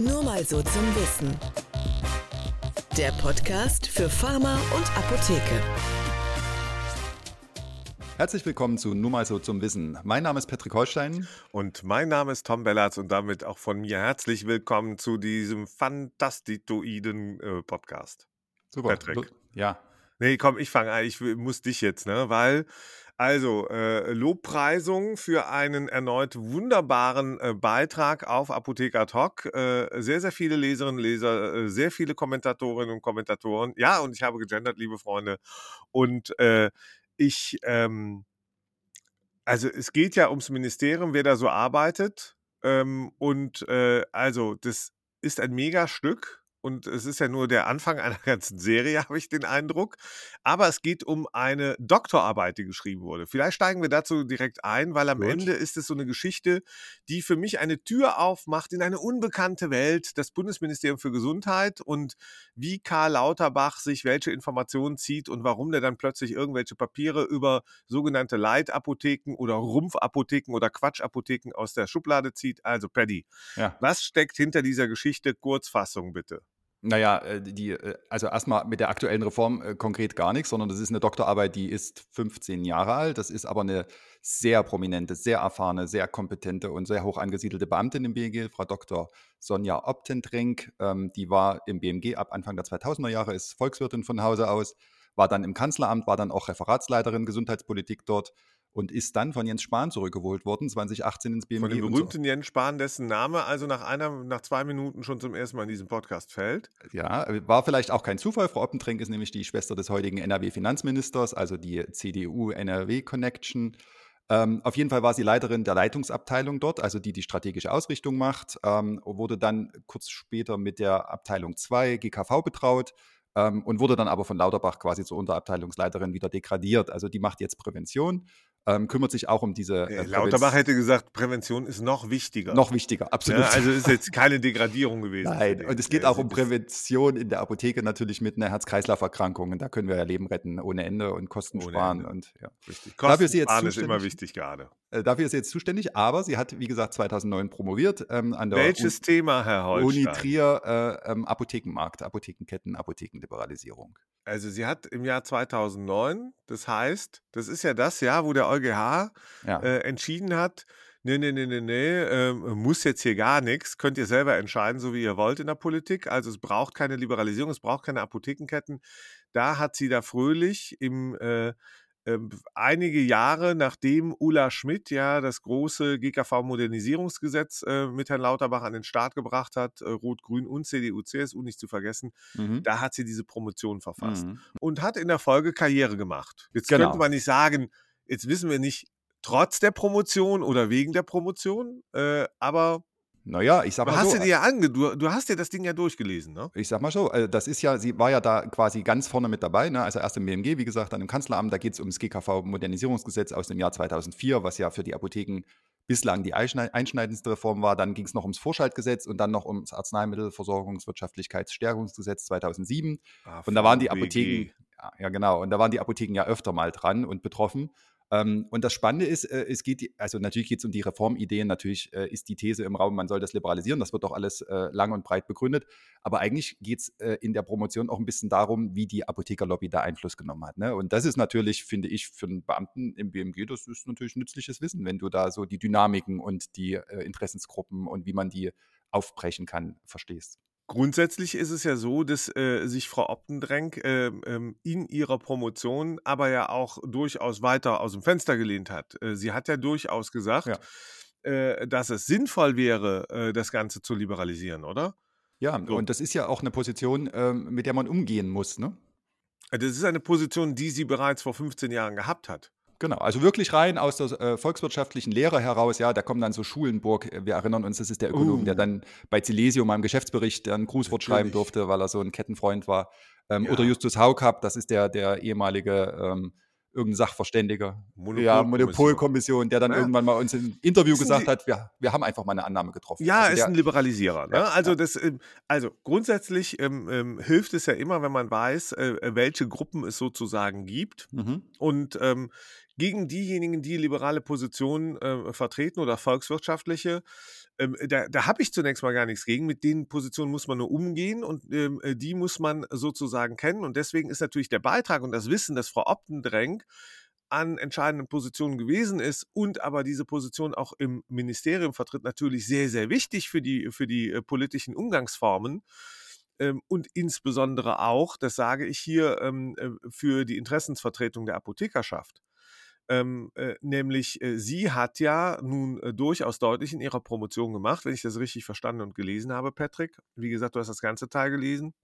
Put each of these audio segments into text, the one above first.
Nur mal so zum Wissen. Der Podcast für Pharma und Apotheke. Herzlich willkommen zu Nur mal so zum Wissen. Mein Name ist Patrick Holstein. Und mein Name ist Tom Bellatz und damit auch von mir herzlich willkommen zu diesem fantastitoiden äh, Podcast. Super. Patrick. Ja. Nee, komm, ich fange an. Ich muss dich jetzt, ne? Weil also, äh, Lobpreisung für einen erneut wunderbaren äh, Beitrag auf Apotheker Talk. Äh, sehr, sehr viele Leserinnen, Leser, äh, sehr viele Kommentatorinnen und Kommentatoren. Ja, und ich habe gegendert, liebe Freunde. Und äh, ich, ähm, also es geht ja ums Ministerium, wer da so arbeitet. Ähm, und äh, also, das ist ein Megastück und es ist ja nur der Anfang einer ganzen Serie, habe ich den Eindruck. Aber es geht um eine Doktorarbeit, die geschrieben wurde. Vielleicht steigen wir dazu direkt ein, weil am Gut. Ende ist es so eine Geschichte, die für mich eine Tür aufmacht in eine unbekannte Welt, das Bundesministerium für Gesundheit und wie Karl Lauterbach sich welche Informationen zieht und warum der dann plötzlich irgendwelche Papiere über sogenannte Leitapotheken oder Rumpfapotheken oder Quatschapotheken aus der Schublade zieht. Also Paddy, ja. was steckt hinter dieser Geschichte? Kurzfassung bitte. Naja, äh, die, äh, also erstmal mit der aktuellen Reform äh, konkret gar nichts, sondern das ist eine Doktorarbeit, die ist 15 Jahre alt. Das ist aber eine sehr prominente, sehr erfahrene, sehr kompetente und sehr hoch angesiedelte Beamtin im BMG, Frau Dr. Sonja Optentrenk. Ähm, die war im BMG ab Anfang der 2000er Jahre, ist Volkswirtin von Hause aus, war dann im Kanzleramt, war dann auch Referatsleiterin Gesundheitspolitik dort und ist dann von Jens Spahn zurückgeholt worden, 2018 ins BMG. Von dem berühmten so. Jens Spahn, dessen Name also nach einer, nach zwei Minuten schon zum ersten Mal in diesem Podcast fällt. Ja, war vielleicht auch kein Zufall. Frau Oppentrink ist nämlich die Schwester des heutigen NRW-Finanzministers, also die CDU-NRW-Connection. Ähm, auf jeden Fall war sie Leiterin der Leitungsabteilung dort, also die die strategische Ausrichtung macht, ähm, wurde dann kurz später mit der Abteilung 2 GKV betraut ähm, und wurde dann aber von Lauterbach quasi zur Unterabteilungsleiterin wieder degradiert. Also die macht jetzt Prävention ähm, kümmert sich auch um diese. Äh, Lauterbach hätte gesagt, Prävention ist noch wichtiger. Noch wichtiger, absolut. Ja, also ist jetzt keine Degradierung gewesen. Nein, und es geht auch um Prävention in der Apotheke natürlich mit einer Herz-Kreislauf-Erkrankung. Und da können wir ja Leben retten ohne Ende und Kosten ohne sparen. Ende. Und, ja. Richtig. Kosten dafür ist sie jetzt sparen ist immer wichtig gerade. Äh, dafür ist sie jetzt zuständig, aber sie hat, wie gesagt, 2009 promoviert ähm, an der Welches U Thema, Herr Holstein? Uni Trier, äh, ähm, Apothekenmarkt, Apothekenketten, Apothekenliberalisierung. Also sie hat im Jahr 2009, das heißt, das ist ja das Jahr, wo der EuGH ja. äh, entschieden hat, nee, nee, nee, nee, nee, äh, muss jetzt hier gar nichts, könnt ihr selber entscheiden, so wie ihr wollt in der Politik. Also es braucht keine Liberalisierung, es braucht keine Apothekenketten. Da hat sie da fröhlich im äh, einige Jahre nachdem Ulla Schmidt ja das große GKV-Modernisierungsgesetz äh, mit Herrn Lauterbach an den Start gebracht hat, äh, Rot-Grün und CDU, CSU nicht zu vergessen, mhm. da hat sie diese Promotion verfasst mhm. und hat in der Folge Karriere gemacht. Jetzt genau. könnte man nicht sagen, jetzt wissen wir nicht, trotz der Promotion oder wegen der Promotion, äh, aber naja, ich sag mal du hast so. Dir ja ange du, du hast dir das Ding ja durchgelesen, ne? Ich sag mal so, äh, das ist ja, sie war ja da quasi ganz vorne mit dabei, ne? Also erst im BMG, wie gesagt, dann im Kanzleramt, da geht es ums GKV-Modernisierungsgesetz aus dem Jahr 2004, was ja für die Apotheken bislang die einschneidendste Reform war. Dann ging es noch ums Vorschaltgesetz und dann noch ums Arzneimittelversorgungswirtschaftlichkeitsstärkungsgesetz 2007. Ah, und da waren die Apotheken, ja, ja, genau, und da waren die Apotheken ja öfter mal dran und betroffen. Ähm, und das Spannende ist, äh, es geht, also natürlich geht es um die Reformideen, natürlich äh, ist die These im Raum, man soll das liberalisieren, das wird doch alles äh, lang und breit begründet. Aber eigentlich geht es in der Promotion auch ein bisschen darum, wie die Apothekerlobby da Einfluss genommen hat. Ne? Und das ist natürlich, finde ich, für einen Beamten im BMG, das ist natürlich nützliches Wissen, wenn du da so die Dynamiken und die Interessensgruppen und wie man die aufbrechen kann, verstehst. Grundsätzlich ist es ja so, dass äh, sich Frau Optendrenk äh, ähm, in ihrer Promotion aber ja auch durchaus weiter aus dem Fenster gelehnt hat. Äh, sie hat ja durchaus gesagt, ja. Äh, dass es sinnvoll wäre, äh, das Ganze zu liberalisieren, oder? Ja, so. und das ist ja auch eine Position, ähm, mit der man umgehen muss, ne? Das ist eine Position, die sie bereits vor 15 Jahren gehabt hat. Genau, also wirklich rein aus der äh, volkswirtschaftlichen Lehre heraus, ja, da kommen dann so Schulenburg, äh, wir erinnern uns, das ist der Ökonom, uh. der dann bei Silesio mal im Geschäftsbericht ein Grußwort Natürlich. schreiben durfte, weil er so ein Kettenfreund war. Ähm, ja. Oder Justus Haukapp, das ist der, der ehemalige ähm, irgendein Sachverständiger, Monopolkommission. ja, Monopolkommission, der dann ja. irgendwann mal uns im Interview gesagt hat, wir, wir haben einfach mal eine Annahme getroffen. Ja, also ist ein Liberalisierer. Ne? Ja, also, Das, ähm, also grundsätzlich ähm, ähm, hilft es ja immer, wenn man weiß, äh, welche Gruppen es sozusagen gibt. Mhm. Und ähm, gegen diejenigen, die liberale Positionen äh, vertreten oder volkswirtschaftliche, ähm, da, da habe ich zunächst mal gar nichts gegen. Mit den Positionen muss man nur umgehen und ähm, äh, die muss man sozusagen kennen. Und deswegen ist natürlich der Beitrag und das Wissen, das Frau Optendrenk an entscheidenden Positionen gewesen ist und aber diese Position auch im Ministerium vertritt, natürlich sehr, sehr wichtig für die, für die äh, politischen Umgangsformen ähm, und insbesondere auch, das sage ich hier, ähm, äh, für die Interessensvertretung der Apothekerschaft. Ähm, äh, nämlich äh, sie hat ja nun äh, durchaus deutlich in ihrer Promotion gemacht, wenn ich das richtig verstanden und gelesen habe, Patrick. Wie gesagt, du hast das ganze Teil gelesen.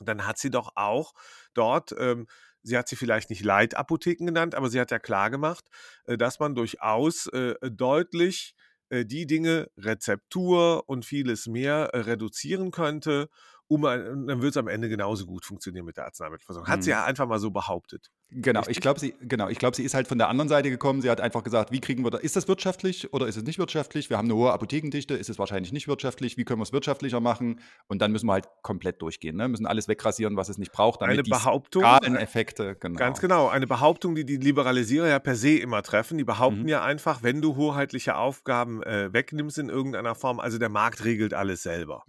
Dann hat sie doch auch dort, ähm, sie hat sie vielleicht nicht Leitapotheken genannt, aber sie hat ja klar gemacht, äh, dass man durchaus äh, deutlich äh, die Dinge, Rezeptur und vieles mehr reduzieren könnte um dann wird es am Ende genauso gut funktionieren mit der Arzneimittelversorgung. Hat mhm. sie ja einfach mal so behauptet. Genau, ich glaube, sie, genau, ich sie ist halt von der anderen Seite gekommen. Sie hat einfach gesagt, wie kriegen wir das? Ist das wirtschaftlich oder ist es nicht wirtschaftlich? Wir haben eine hohe Apothekendichte, ist es wahrscheinlich nicht wirtschaftlich? Wie können wir es wirtschaftlicher machen? Und dann müssen wir halt komplett durchgehen. Ne? Müssen alles wegrasieren, was es nicht braucht, damit eine Behauptung, die Effekte, genau. Ganz genau, eine Behauptung, die die Liberalisierer ja per se immer treffen. Die behaupten mhm. ja einfach, wenn du hoheitliche Aufgaben äh, wegnimmst in irgendeiner Form, also der Markt regelt alles selber.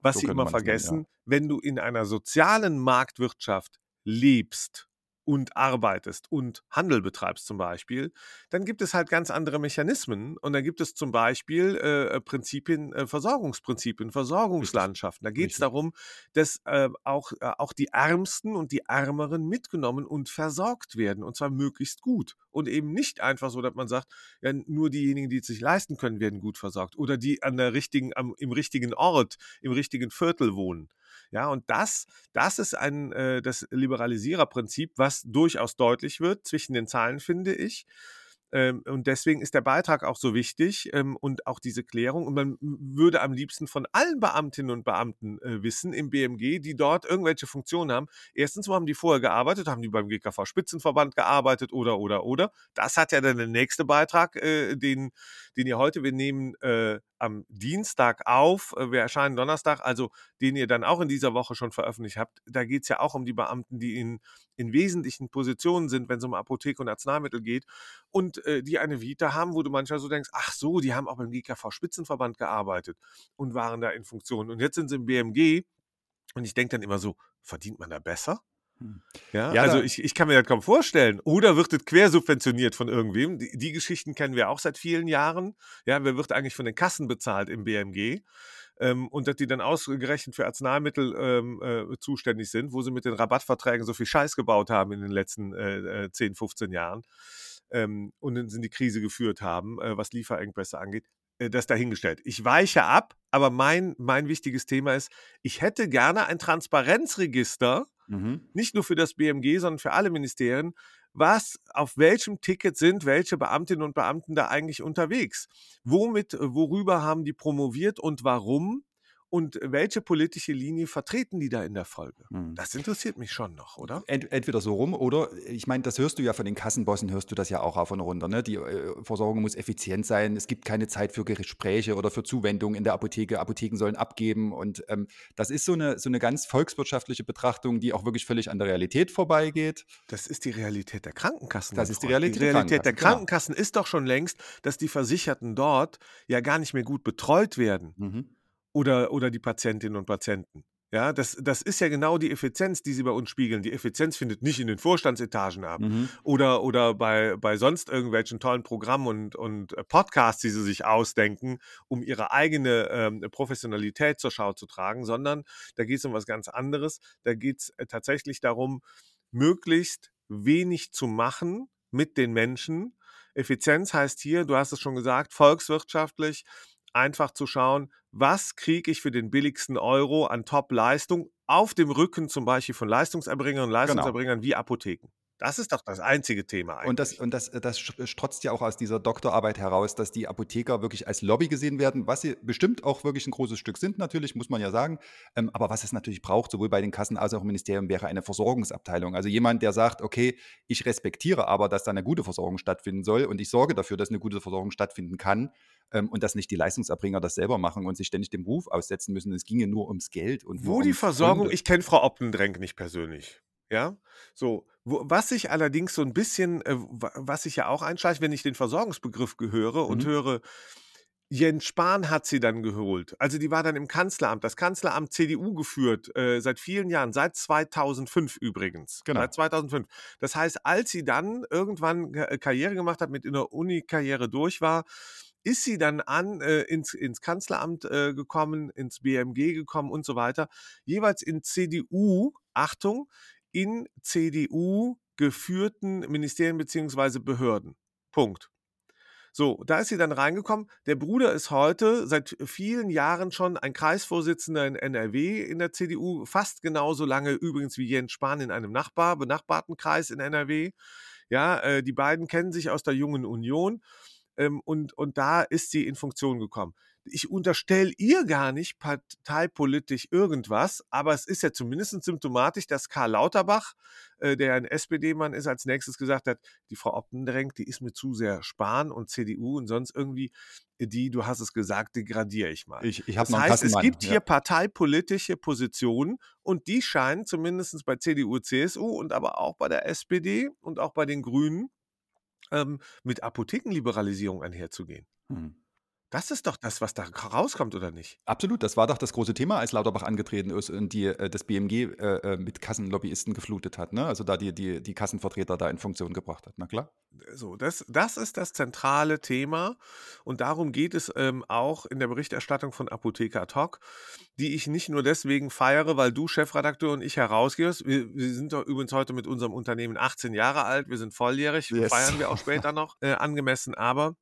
Was so sie immer vergessen, nennen, ja. wenn du in einer sozialen Marktwirtschaft lebst, und arbeitest und Handel betreibst zum Beispiel, dann gibt es halt ganz andere Mechanismen und dann gibt es zum Beispiel äh, Prinzipien, äh, Versorgungsprinzipien, Versorgungslandschaften. Da geht es darum, dass äh, auch, äh, auch die Ärmsten und die Ärmeren mitgenommen und versorgt werden und zwar möglichst gut und eben nicht einfach so, dass man sagt, ja, nur diejenigen, die es sich leisten können, werden gut versorgt oder die an der richtigen, am, im richtigen Ort, im richtigen Viertel wohnen. Ja, und das, das ist ein, äh, das Liberalisiererprinzip, was durchaus deutlich wird zwischen den Zahlen, finde ich. Ähm, und deswegen ist der Beitrag auch so wichtig ähm, und auch diese Klärung. Und man würde am liebsten von allen Beamtinnen und Beamten äh, wissen im BMG, die dort irgendwelche Funktionen haben. Erstens, wo haben die vorher gearbeitet? Haben die beim GKV Spitzenverband gearbeitet oder, oder, oder? Das hat ja dann der nächste Beitrag, äh, den, den ihr heute, wir nehmen äh, am Dienstag auf. Äh, wir erscheinen Donnerstag, also den ihr dann auch in dieser Woche schon veröffentlicht habt. Da geht es ja auch um die Beamten, die in, in wesentlichen Positionen sind, wenn es um Apotheke und Arzneimittel geht und äh, die eine Vita haben, wo du manchmal so denkst, ach so, die haben auch beim GKV-Spitzenverband gearbeitet und waren da in Funktion. Und jetzt sind sie im BMG und ich denke dann immer so, verdient man da besser? Ja, ja, also ich, ich kann mir das kaum vorstellen. Oder wird es quersubventioniert von irgendwem? Die, die, Geschichten kennen wir auch seit vielen Jahren. Ja, wer wird eigentlich von den Kassen bezahlt im BMG? Ähm, und dass die dann ausgerechnet für Arzneimittel ähm, äh, zuständig sind, wo sie mit den Rabattverträgen so viel Scheiß gebaut haben in den letzten äh, 10, äh, 15 Jahren ähm, und in die Krise geführt haben, äh, was Lieferengpässe angeht äh, das dahingestellt. Ich weiche ab, aber mein, mein wichtiges Thema ist, ich hätte gerne ein Transparenzregister, Mhm. Nicht nur für das BMG, sondern für alle Ministerien. Was, auf welchem Ticket sind welche Beamtinnen und Beamten da eigentlich unterwegs? Womit, worüber haben die promoviert und warum? Und welche politische Linie vertreten die da in der Folge? Hm. Das interessiert mich schon noch, oder? Ent, entweder so rum oder, ich meine, das hörst du ja von den Kassenbossen, hörst du das ja auch auf und runter. Ne? Die äh, Versorgung muss effizient sein, es gibt keine Zeit für Gespräche oder für Zuwendung in der Apotheke, Apotheken sollen abgeben und ähm, das ist so eine, so eine ganz volkswirtschaftliche Betrachtung, die auch wirklich völlig an der Realität vorbeigeht. Das ist die Realität der Krankenkassen. Das ist die Realität, die Realität der Krankenkassen, der Krankenkassen genau. ist doch schon längst, dass die Versicherten dort ja gar nicht mehr gut betreut werden. Mhm oder, oder die Patientinnen und Patienten. Ja, das, das ist ja genau die Effizienz, die sie bei uns spiegeln. Die Effizienz findet nicht in den Vorstandsetagen ab mhm. oder, oder bei, bei sonst irgendwelchen tollen Programmen und, und äh, Podcasts, die sie sich ausdenken, um ihre eigene ähm, Professionalität zur Schau zu tragen, sondern da geht es um was ganz anderes. Da geht es äh, tatsächlich darum, möglichst wenig zu machen mit den Menschen. Effizienz heißt hier, du hast es schon gesagt, volkswirtschaftlich einfach zu schauen, was kriege ich für den billigsten Euro an Top-Leistung auf dem Rücken zum Beispiel von Leistungserbringern und genau. Leistungserbringern genau. wie Apotheken. Das ist doch das einzige Thema eigentlich. Und das, und das, das strotzt ja auch aus dieser Doktorarbeit heraus, dass die Apotheker wirklich als Lobby gesehen werden, was sie bestimmt auch wirklich ein großes Stück sind, natürlich, muss man ja sagen. Ähm, aber was es natürlich braucht, sowohl bei den Kassen als auch im Ministerium, wäre eine Versorgungsabteilung. Also jemand, der sagt, okay, ich respektiere aber, dass da eine gute Versorgung stattfinden soll und ich sorge dafür, dass eine gute Versorgung stattfinden kann ähm, und dass nicht die Leistungserbringer das selber machen und sich ständig dem Ruf aussetzen müssen. Es ginge nur ums Geld. Und Wo die Versorgung, Gründe. ich kenne Frau Optendrenk nicht persönlich. Ja, so. Wo, was ich allerdings so ein bisschen, äh, was ich ja auch einschleiche, wenn ich den Versorgungsbegriff gehöre und mhm. höre, Jens Spahn hat sie dann geholt. Also die war dann im Kanzleramt. Das Kanzleramt CDU geführt, äh, seit vielen Jahren, seit 2005 übrigens. Genau. Seit 2005. Das heißt, als sie dann irgendwann äh, Karriere gemacht hat, mit in der Uni-Karriere durch war, ist sie dann an äh, ins, ins Kanzleramt äh, gekommen, ins BMG gekommen und so weiter. Jeweils in CDU, Achtung, in CDU geführten Ministerien beziehungsweise Behörden. Punkt. So, da ist sie dann reingekommen. Der Bruder ist heute seit vielen Jahren schon ein Kreisvorsitzender in NRW in der CDU, fast genauso lange übrigens wie Jens Spahn in einem Nachbar, benachbarten Kreis in NRW. Ja, äh, die beiden kennen sich aus der Jungen Union ähm, und, und da ist sie in Funktion gekommen ich unterstelle ihr gar nicht parteipolitisch irgendwas, aber es ist ja zumindest symptomatisch, dass Karl Lauterbach, äh, der ein SPD-Mann ist, als nächstes gesagt hat, die Frau Optendrenk, die ist mir zu sehr Spahn und CDU und sonst irgendwie die, du hast es gesagt, degradiere ich mal. Ich, ich das noch heißt, es gibt ja. hier parteipolitische Positionen und die scheinen zumindest bei CDU, CSU und aber auch bei der SPD und auch bei den Grünen ähm, mit Apothekenliberalisierung einherzugehen. Hm. Das ist doch das, was da rauskommt, oder nicht? Absolut, das war doch das große Thema, als Lauterbach angetreten ist und die, äh, das BMG äh, äh, mit Kassenlobbyisten geflutet hat, ne? also da die, die, die Kassenvertreter da in Funktion gebracht hat, na klar. So, das, das ist das zentrale Thema und darum geht es ähm, auch in der Berichterstattung von Apotheker hoc, die ich nicht nur deswegen feiere, weil du Chefredakteur und ich herausgehst. Wir, wir sind doch übrigens heute mit unserem Unternehmen 18 Jahre alt, wir sind volljährig, yes. feiern wir auch später noch äh, angemessen, aber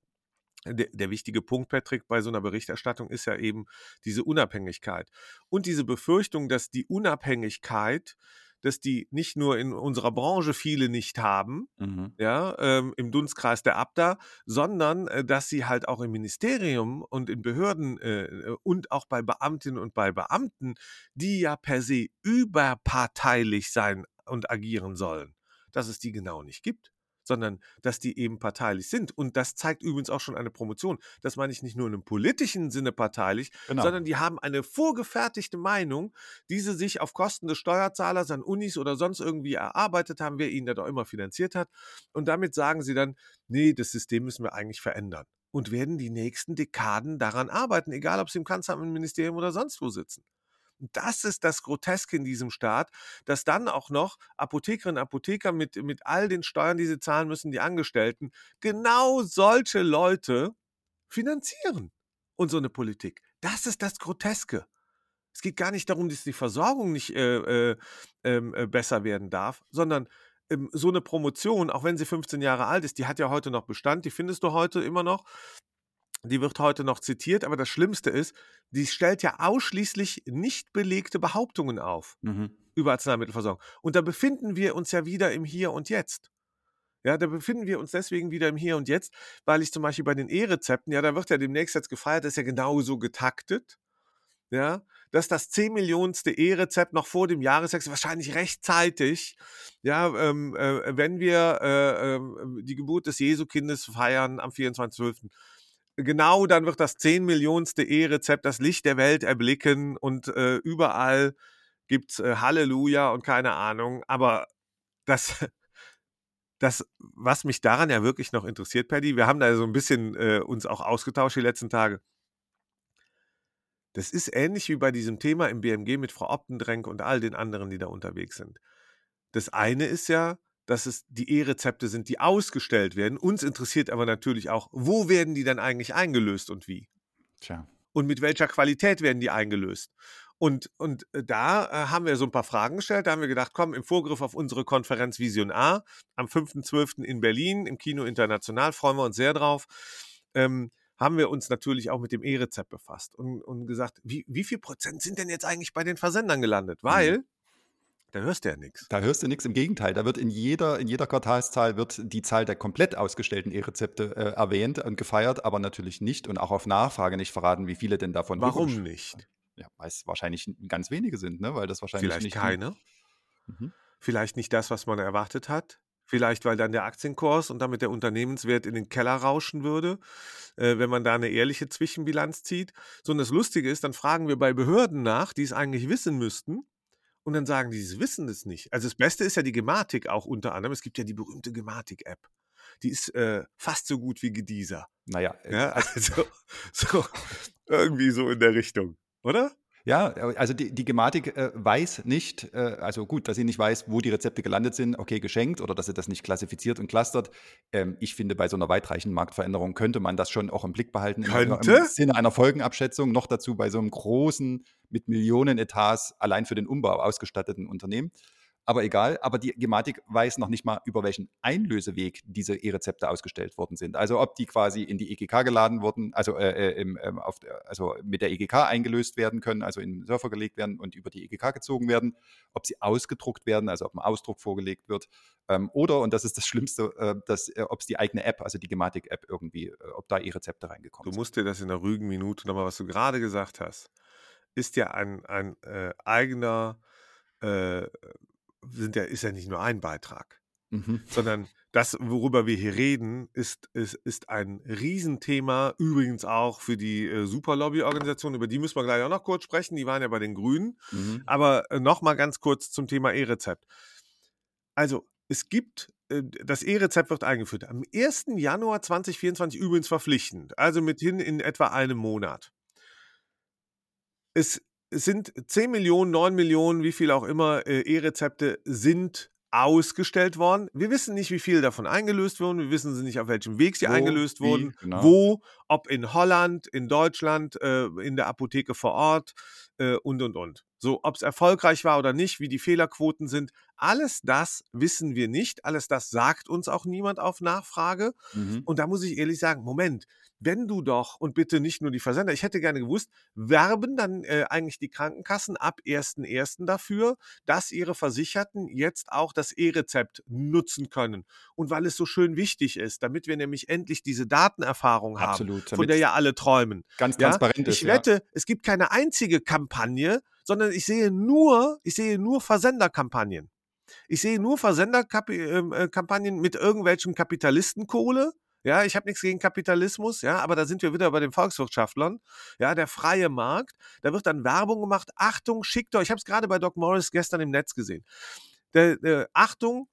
der, der, wichtige Punkt, Patrick, bei so einer Berichterstattung ist ja eben diese Unabhängigkeit. Und diese Befürchtung, dass die Unabhängigkeit, dass die nicht nur in unserer Branche viele nicht haben, mhm. ja, ähm, im Dunstkreis der Abda, sondern äh, dass sie halt auch im Ministerium und in Behörden äh, äh und auch bei Beamtinnen und bei Beamten, die ja per se überparteilich sein und agieren sollen, dass es die genau nicht gibt sondern dass die eben parteilich sind. Und das zeigt übrigens auch schon eine Promotion. Das meine ich nicht nur in einem politischen Sinne parteilich, genau. sondern die haben eine vorgefertigte Meinung, die sie sich auf Kosten des Steuerzahlers an Unis oder sonst irgendwie erarbeitet haben, wer ihnen da doch immer finanziert hat. Und damit sagen sie dann, nee, das System müssen wir eigentlich verändern. Und werden die nächsten Dekaden daran arbeiten, egal ob sie im Kanzleramt, im Ministerium oder sonst wo sitzen. Das ist das Groteske in diesem Staat, dass dann auch noch Apothekerinnen und Apotheker mit, mit all den Steuern, die sie zahlen müssen, die Angestellten, genau solche Leute finanzieren. Und so eine Politik. Das ist das Groteske. Es geht gar nicht darum, dass die Versorgung nicht äh, äh, ähm, äh, besser werden darf, sondern ähm, so eine Promotion, auch wenn sie 15 Jahre alt ist, die hat ja heute noch Bestand, die findest du heute immer noch die wird heute noch zitiert, aber das Schlimmste ist, die stellt ja ausschließlich nicht belegte Behauptungen auf mhm. über Arzneimittelversorgung. Und da befinden wir uns ja wieder im Hier und Jetzt. Ja, da befinden wir uns deswegen wieder im Hier und Jetzt, weil ich zum Beispiel bei den E-Rezepten, ja, da wird ja demnächst jetzt gefeiert, das ist ja genauso getaktet, ja, dass das 10 Millionste E-Rezept noch vor dem Jahreswechsel, wahrscheinlich rechtzeitig, ja, ähm, äh, wenn wir äh, äh, die Geburt des Jesukindes feiern am 24.12., genau dann wird das 10 Millionste E-Rezept das Licht der Welt erblicken und äh, überall gibt's äh, Halleluja und keine Ahnung. Aber das, das, was mich daran ja wirklich noch interessiert, Paddy, wir haben da so ein bisschen äh, uns auch ausgetauscht die letzten Tage. Das ist ähnlich wie bei diesem Thema im BMG mit Frau Optendrenk und all den anderen, die da unterwegs sind. Das eine ist ja, dass es die E-Rezepte sind, die ausgestellt werden. Uns interessiert aber natürlich auch, wo werden die dann eigentlich eingelöst und wie? Tja. Und mit welcher Qualität werden die eingelöst? Und, und äh, da äh, haben wir so ein paar Fragen gestellt. Da haben wir gedacht, komm, im Vorgriff auf unsere Konferenz Vision A am 5.12. in Berlin im Kino International, freuen wir uns sehr drauf, ähm, haben wir uns natürlich auch mit dem E-Rezept befasst und, und gesagt, wie, wie viel Prozent sind denn jetzt eigentlich bei den Versendern gelandet? Mhm. Weil mhm. Da hörst du ja nichts. Da hörst du nichts. Im Gegenteil, da wird in jeder, in jeder Quartalszahl wird die Zahl der komplett ausgestellten E-Rezepte äh, erwähnt und gefeiert, aber natürlich nicht und auch auf Nachfrage nicht verraten, wie viele denn davon. Warum nicht? Ja, weil es wahrscheinlich ganz wenige sind, ne? Weil das wahrscheinlich Vielleicht nicht keine. Mhm. Vielleicht nicht das, was man erwartet hat. Vielleicht, weil dann der Aktienkurs und damit der Unternehmenswert in den Keller rauschen würde, äh, wenn man da eine ehrliche Zwischenbilanz zieht. So, und das Lustige ist, dann fragen wir bei Behörden nach, die es eigentlich wissen müssten, und dann sagen die, sie wissen es nicht. Also das Beste ist ja die Gematik auch unter anderem. Es gibt ja die berühmte Gematik-App. die ist äh, fast so gut wie Gedieser. Naja, äh, ja, also so, irgendwie so in der Richtung, oder? Ja, also die, die Gematik äh, weiß nicht, äh, also gut, dass sie nicht weiß, wo die Rezepte gelandet sind, okay, geschenkt oder dass sie das nicht klassifiziert und clustert. Ähm, ich finde, bei so einer weitreichenden Marktveränderung könnte man das schon auch im Blick behalten. Könnte? Im Sinne einer Folgenabschätzung, noch dazu bei so einem großen, mit Millionen Etats allein für den Umbau ausgestatteten Unternehmen aber egal. Aber die Gematik weiß noch nicht mal, über welchen Einlöseweg diese E-Rezepte ausgestellt worden sind. Also ob die quasi in die EGK geladen wurden, also, äh, äh im, ähm, auf, also mit der EGK eingelöst werden können, also in den Surfer gelegt werden und über die EGK gezogen werden, ob sie ausgedruckt werden, also ob ein Ausdruck vorgelegt wird, ähm, oder, und das ist das Schlimmste, äh, dass, äh, ob es die eigene App, also die Gematik-App irgendwie, äh, ob da E-Rezepte reingekommen sind. Du musst dir das in der ruhigen Minute nochmal, was du gerade gesagt hast, ist ja ein, ein äh, eigener äh, sind ja, ist ja nicht nur ein Beitrag, mhm. sondern das, worüber wir hier reden, ist, ist, ist ein Riesenthema, übrigens auch für die äh, Superlobby-Organisation, über die müssen wir gleich auch noch kurz sprechen, die waren ja bei den Grünen. Mhm. Aber äh, nochmal ganz kurz zum Thema E-Rezept. Also, es gibt äh, das E-Rezept wird eingeführt. Am 1. Januar 2024 übrigens verpflichtend, also mithin in etwa einem Monat. Es es sind 10 Millionen, 9 Millionen, wie viel auch immer äh, E-Rezepte sind ausgestellt worden. Wir wissen nicht, wie viel davon eingelöst wurden. Wir wissen nicht, auf welchem Weg sie wo, eingelöst wie, wurden. Genau. Wo, ob in Holland, in Deutschland, äh, in der Apotheke vor Ort äh, und, und, und. So, ob es erfolgreich war oder nicht, wie die Fehlerquoten sind, alles das wissen wir nicht. Alles das sagt uns auch niemand auf Nachfrage. Mhm. Und da muss ich ehrlich sagen, Moment, wenn du doch, und bitte nicht nur die Versender, ich hätte gerne gewusst, werben dann äh, eigentlich die Krankenkassen ab 1.1. dafür, dass ihre Versicherten jetzt auch das E-Rezept nutzen können. Und weil es so schön wichtig ist, damit wir nämlich endlich diese Datenerfahrung haben, Absolut, von der ja alle träumen. Ganz transparent ja? ist. Ich wette, ja. es gibt keine einzige Kampagne, sondern ich sehe nur, ich sehe nur Versenderkampagnen. Ich sehe nur Versenderkampagnen ähm, äh, mit irgendwelchen Kapitalistenkohle, ja, ich habe nichts gegen Kapitalismus, ja, aber da sind wir wieder bei den Volkswirtschaftlern. Ja, der freie Markt. Da wird dann Werbung gemacht. Achtung, schickt euch. Ich habe es gerade bei Doc Morris gestern im Netz gesehen. Der, der, Achtung,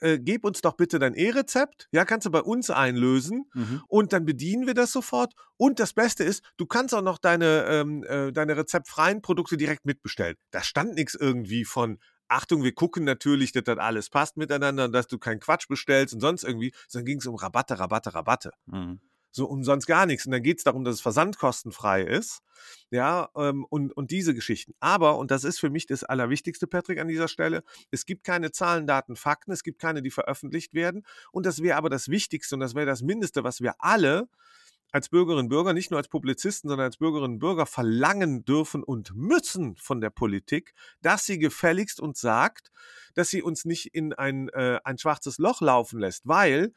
äh, gib uns doch bitte dein E-Rezept, ja, kannst du bei uns einlösen mhm. und dann bedienen wir das sofort. Und das Beste ist, du kannst auch noch deine, ähm, äh, deine rezeptfreien Produkte direkt mitbestellen. Da stand nichts irgendwie von Achtung, wir gucken natürlich, dass das alles passt miteinander, dass du keinen Quatsch bestellst und sonst irgendwie, sondern ging es um Rabatte, Rabatte, Rabatte. Mhm. So umsonst gar nichts. Und dann geht es darum, dass es versandkostenfrei ist. Ja, ähm, und, und diese Geschichten. Aber, und das ist für mich das Allerwichtigste, Patrick, an dieser Stelle, es gibt keine Zahlen, Daten, Fakten, es gibt keine, die veröffentlicht werden. Und das wäre aber das Wichtigste und das wäre das Mindeste, was wir alle als Bürgerinnen und Bürger, nicht nur als Publizisten, sondern als Bürgerinnen und Bürger verlangen dürfen und müssen von der Politik, dass sie gefälligst uns sagt, dass sie uns nicht in ein, äh, ein schwarzes Loch laufen lässt, weil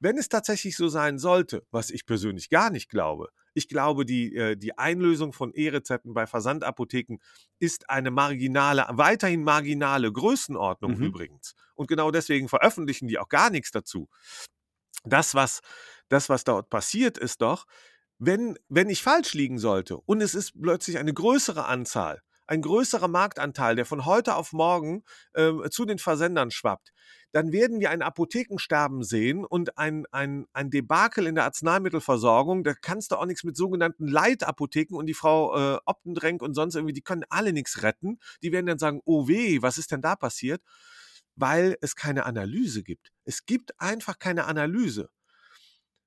wenn es tatsächlich so sein sollte, was ich persönlich gar nicht glaube, ich glaube, die, äh, die Einlösung von E-Rezepten bei Versandapotheken ist eine marginale, weiterhin marginale Größenordnung mhm. übrigens. Und genau deswegen veröffentlichen die auch gar nichts dazu. Das, was das, was dort passiert, ist doch, wenn, wenn ich falsch liegen sollte und es ist plötzlich eine größere Anzahl, ein größerer Marktanteil, der von heute auf morgen äh, zu den Versendern schwappt, dann werden wir ein Apothekensterben sehen und ein, ein, ein Debakel in der Arzneimittelversorgung. Da kannst du auch nichts mit sogenannten Leitapotheken und die Frau äh, Optendrenk und sonst irgendwie, die können alle nichts retten. Die werden dann sagen, oh weh, was ist denn da passiert? Weil es keine Analyse gibt. Es gibt einfach keine Analyse.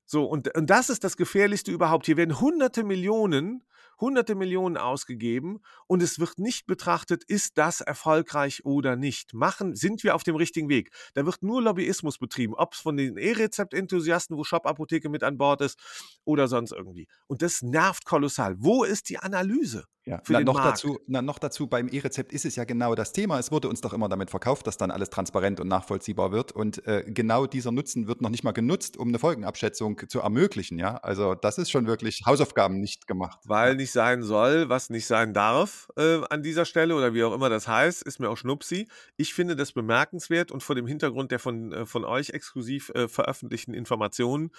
So, und, und das ist das Gefährlichste überhaupt. Hier werden hunderte Millionen, hunderte Millionen ausgegeben und es wird nicht betrachtet, ist das erfolgreich oder nicht. Machen, sind wir auf dem richtigen Weg. Da wird nur Lobbyismus betrieben, ob es von den E-Rezept-Enthusiasten, wo Shop-Apotheke mit an Bord ist oder sonst irgendwie. Und das nervt kolossal. Wo ist die Analyse? Ja, na, noch, dazu, na, noch dazu, beim E-Rezept ist es ja genau das Thema. Es wurde uns doch immer damit verkauft, dass dann alles transparent und nachvollziehbar wird. Und äh, genau dieser Nutzen wird noch nicht mal genutzt, um eine Folgenabschätzung zu ermöglichen. Ja, also das ist schon wirklich Hausaufgaben nicht gemacht. Weil nicht sein soll, was nicht sein darf äh, an dieser Stelle oder wie auch immer das heißt, ist mir auch Schnupsi. Ich finde das bemerkenswert und vor dem Hintergrund der von, äh, von euch exklusiv äh, veröffentlichten Informationen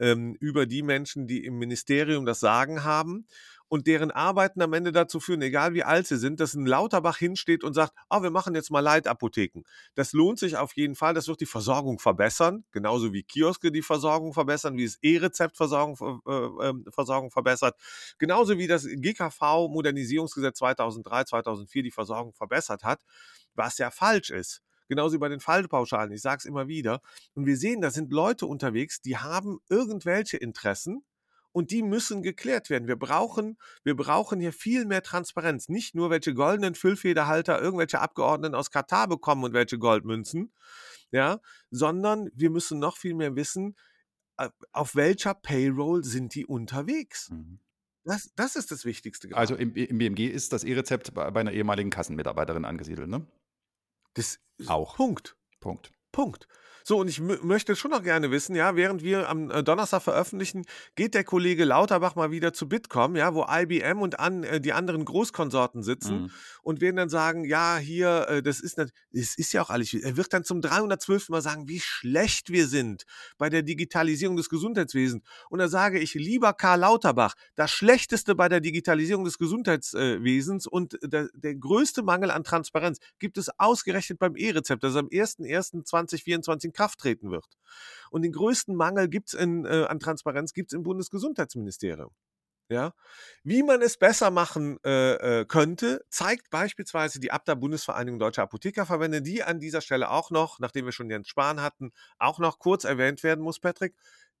ähm, über die Menschen, die im Ministerium das Sagen haben und deren Arbeiten am Ende dazu führen, egal wie alt sie sind, dass ein Lauterbach hinsteht und sagt, ah, wir machen jetzt mal Leitapotheken. Das lohnt sich auf jeden Fall, das wird die Versorgung verbessern, genauso wie Kioske die Versorgung verbessern, wie es E-Rezept-Versorgung äh, ähm, Versorgung verbessert, genauso wie das GKV-Modernisierungsgesetz 2003, 2004 die Versorgung verbessert hat, was ja falsch ist. Genauso wie bei den Fallpauschalen, ich sage es immer wieder. Und wir sehen, da sind Leute unterwegs, die haben irgendwelche Interessen, und die müssen geklärt werden. Wir brauchen, wir brauchen hier viel mehr Transparenz. Nicht nur, welche goldenen Füllfederhalter irgendwelche Abgeordneten aus Katar bekommen und welche Goldmünzen, ja, sondern wir müssen noch viel mehr wissen, äh, auf welcher Payroll sind die unterwegs. Mhm. Das, das ist das Wichtigste. Gerade. Also im, im BMG ist das E-Rezept bei, bei einer ehemaligen Kassenmitarbeiterin angesiedelt, ne? Das auch. Punkt. Punkt. Punkt. So, und ich möchte schon noch gerne wissen, ja, während wir am äh, Donnerstag veröffentlichen, geht der Kollege Lauterbach mal wieder zu Bitkom, ja, wo IBM und an, äh, die anderen Großkonsorten sitzen mhm. und werden dann sagen, ja, hier, äh, das ist, das ist ja auch alles, er wird dann zum 312. Mal sagen, wie schlecht wir sind bei der Digitalisierung des Gesundheitswesens. Und da sage ich, lieber Karl Lauterbach, das Schlechteste bei der Digitalisierung des Gesundheitswesens und der, der größte Mangel an Transparenz gibt es ausgerechnet beim E-Rezept, das am 01.01.2024 Kraft treten wird. Und den größten Mangel gibt's in, äh, an Transparenz gibt es im Bundesgesundheitsministerium. Ja, wie man es besser machen äh, äh, könnte, zeigt beispielsweise die Abda Bundesvereinigung Deutscher Apothekerverbände, die an dieser Stelle auch noch, nachdem wir schon Jens Spahn hatten, auch noch kurz erwähnt werden muss, Patrick.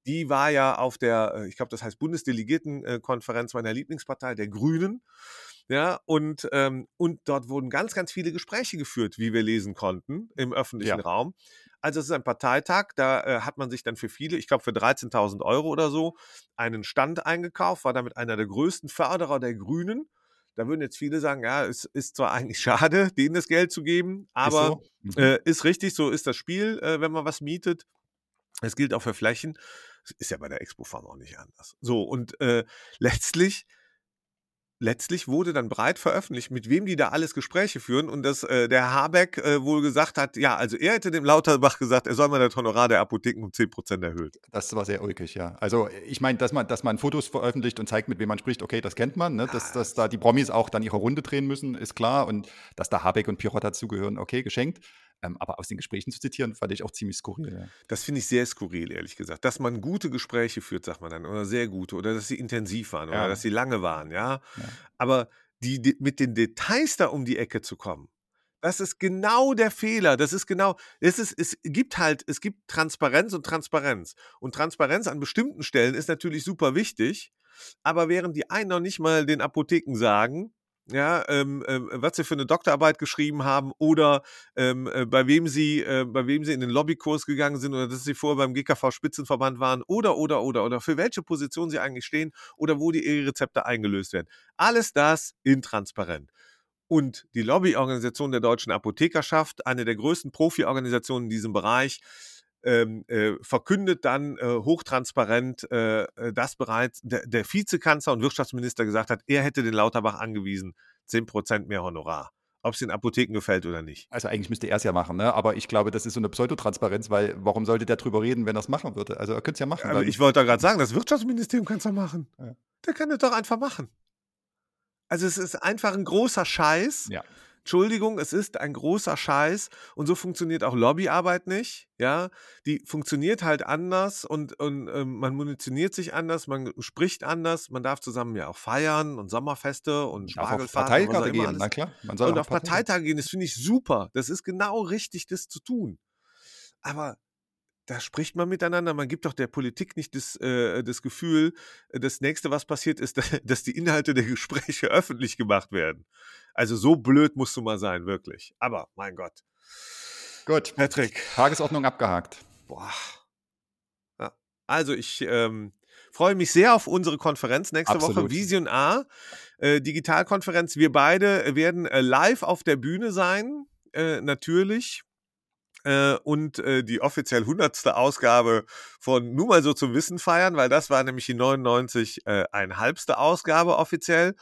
Die war ja auf der, äh, ich glaube, das heißt Bundesdelegiertenkonferenz meiner Lieblingspartei, der Grünen. Ja, und, ähm, und dort wurden ganz, ganz viele Gespräche geführt, wie wir lesen konnten, im öffentlichen ja. Raum. Also es ist ein Parteitag, da äh, hat man sich dann für viele, ich glaube für 13.000 Euro oder so, einen Stand eingekauft, war damit einer der größten Förderer der Grünen. Da würden jetzt viele sagen, ja, es ist zwar eigentlich schade, denen das Geld zu geben, aber ist, so. mhm. äh, ist richtig, so ist das Spiel, äh, wenn man was mietet. Es gilt auch für Flächen. Ist ja bei der Expo Farm auch nicht anders. So, und äh, letztlich letztlich wurde dann breit veröffentlicht, mit wem die da alles Gespräche führen und dass äh, der Habeck äh, wohl gesagt hat, ja, also er hätte dem Lauterbach gesagt, er soll mal das Honorar der Apotheken um 10% erhöht. Das war sehr ulkig, ja. Also ich meine, dass man, dass man Fotos veröffentlicht und zeigt, mit wem man spricht, okay, das kennt man, ne? dass, dass da die Promis auch dann ihre Runde drehen müssen, ist klar und dass da Habeck und Pirot dazugehören, okay, geschenkt. Ähm, aber aus den Gesprächen zu zitieren, fand ich auch ziemlich skurril. Ja. Das finde ich sehr skurril, ehrlich gesagt. Dass man gute Gespräche führt, sagt man dann, oder sehr gute, oder dass sie intensiv waren, ja. oder dass sie lange waren, ja. ja. Aber die, die, mit den Details da um die Ecke zu kommen, das ist genau der Fehler. Das ist genau, es, ist, es gibt halt, es gibt Transparenz und Transparenz. Und Transparenz an bestimmten Stellen ist natürlich super wichtig. Aber während die einen noch nicht mal den Apotheken sagen, ja, ähm, ähm, was sie für eine Doktorarbeit geschrieben haben oder ähm, äh, bei wem sie, äh, bei wem sie in den Lobbykurs gegangen sind oder dass sie vorher beim GKV-Spitzenverband waren oder oder oder oder für welche Position sie eigentlich stehen oder wo die E-Rezepte eingelöst werden. Alles das intransparent. Und die Lobbyorganisation der deutschen Apothekerschaft, eine der größten Profi-Organisationen in diesem Bereich, ähm, äh, verkündet dann äh, hochtransparent, äh, äh, dass bereits der, der Vizekanzler und Wirtschaftsminister gesagt hat, er hätte den Lauterbach angewiesen, 10% mehr Honorar ob es den Apotheken gefällt oder nicht. Also eigentlich müsste er es ja machen, ne? aber ich glaube, das ist so eine Pseudotransparenz, weil warum sollte der drüber reden, wenn er es machen würde? Also er könnte es ja machen. Aber ich wollte da gerade sagen, das Wirtschaftsministerium kann es ja machen. Ja. Der kann es doch einfach machen. Also es ist einfach ein großer Scheiß. Ja. Entschuldigung, es ist ein großer Scheiß und so funktioniert auch Lobbyarbeit nicht. Ja, die funktioniert halt anders und, und ähm, man munitioniert sich anders, man spricht anders, man darf zusammen ja auch feiern und Sommerfeste und Spargelfahrten. Parteitage gehen, na klar. Man soll und auf Parteitage gehen, das finde ich super. Das ist genau richtig, das zu tun. Aber da spricht man miteinander. Man gibt doch der Politik nicht das, äh, das Gefühl, das nächste, was passiert, ist, dass die Inhalte der Gespräche öffentlich gemacht werden. Also so blöd musst du mal sein, wirklich. Aber mein Gott. Gut. Patrick. Tagesordnung abgehakt. Boah. Ja. Also ich ähm, freue mich sehr auf unsere Konferenz nächste Absolut. Woche. Vision A, äh, Digitalkonferenz. Wir beide werden äh, live auf der Bühne sein. Äh, natürlich äh, und äh, die offiziell 100. Ausgabe von Nur mal so zum Wissen feiern, weil das war nämlich die 99 äh, ein halbste Ausgabe offiziell.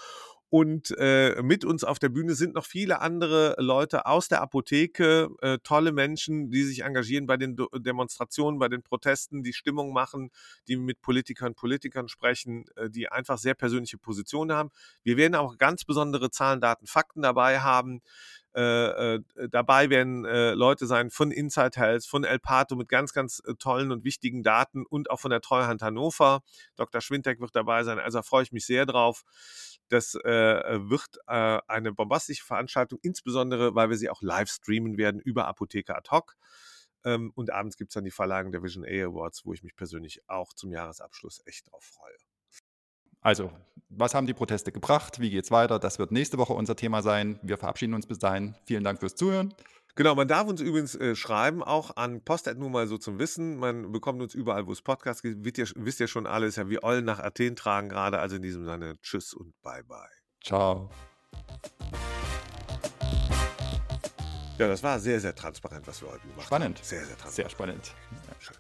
Und äh, mit uns auf der Bühne sind noch viele andere Leute aus der Apotheke, äh, tolle Menschen, die sich engagieren bei den Demonstrationen, bei den Protesten, die Stimmung machen, die mit Politikern Politikern sprechen, äh, die einfach sehr persönliche Positionen haben. Wir werden auch ganz besondere Zahlen, Daten, Fakten dabei haben. Äh, äh, dabei werden äh, Leute sein von Inside Health, von El Pato mit ganz, ganz äh, tollen und wichtigen Daten und auch von der Treuhand Hannover. Dr. Schwintek wird dabei sein, also freue ich mich sehr drauf. Das äh, wird eine bombastische Veranstaltung, insbesondere weil wir sie auch live streamen werden über Apotheker ad hoc. Ähm, und abends gibt es dann die Verleihung der Vision A Awards, wo ich mich persönlich auch zum Jahresabschluss echt drauf freue. Also, was haben die Proteste gebracht? Wie geht es weiter? Das wird nächste Woche unser Thema sein. Wir verabschieden uns bis dahin. Vielen Dank fürs Zuhören. Genau, man darf uns übrigens äh, schreiben, auch an Post nur mal so zum Wissen. Man bekommt uns überall, wo es Podcasts gibt. Ihr, wisst ihr schon alles, ja, wie Eulen nach Athen tragen gerade. Also in diesem Sinne, tschüss und bye bye. Ciao. Ja, das war sehr, sehr transparent, was wir heute gemacht spannend. haben. Spannend. Sehr, sehr transparent. Sehr spannend. Ja, schön.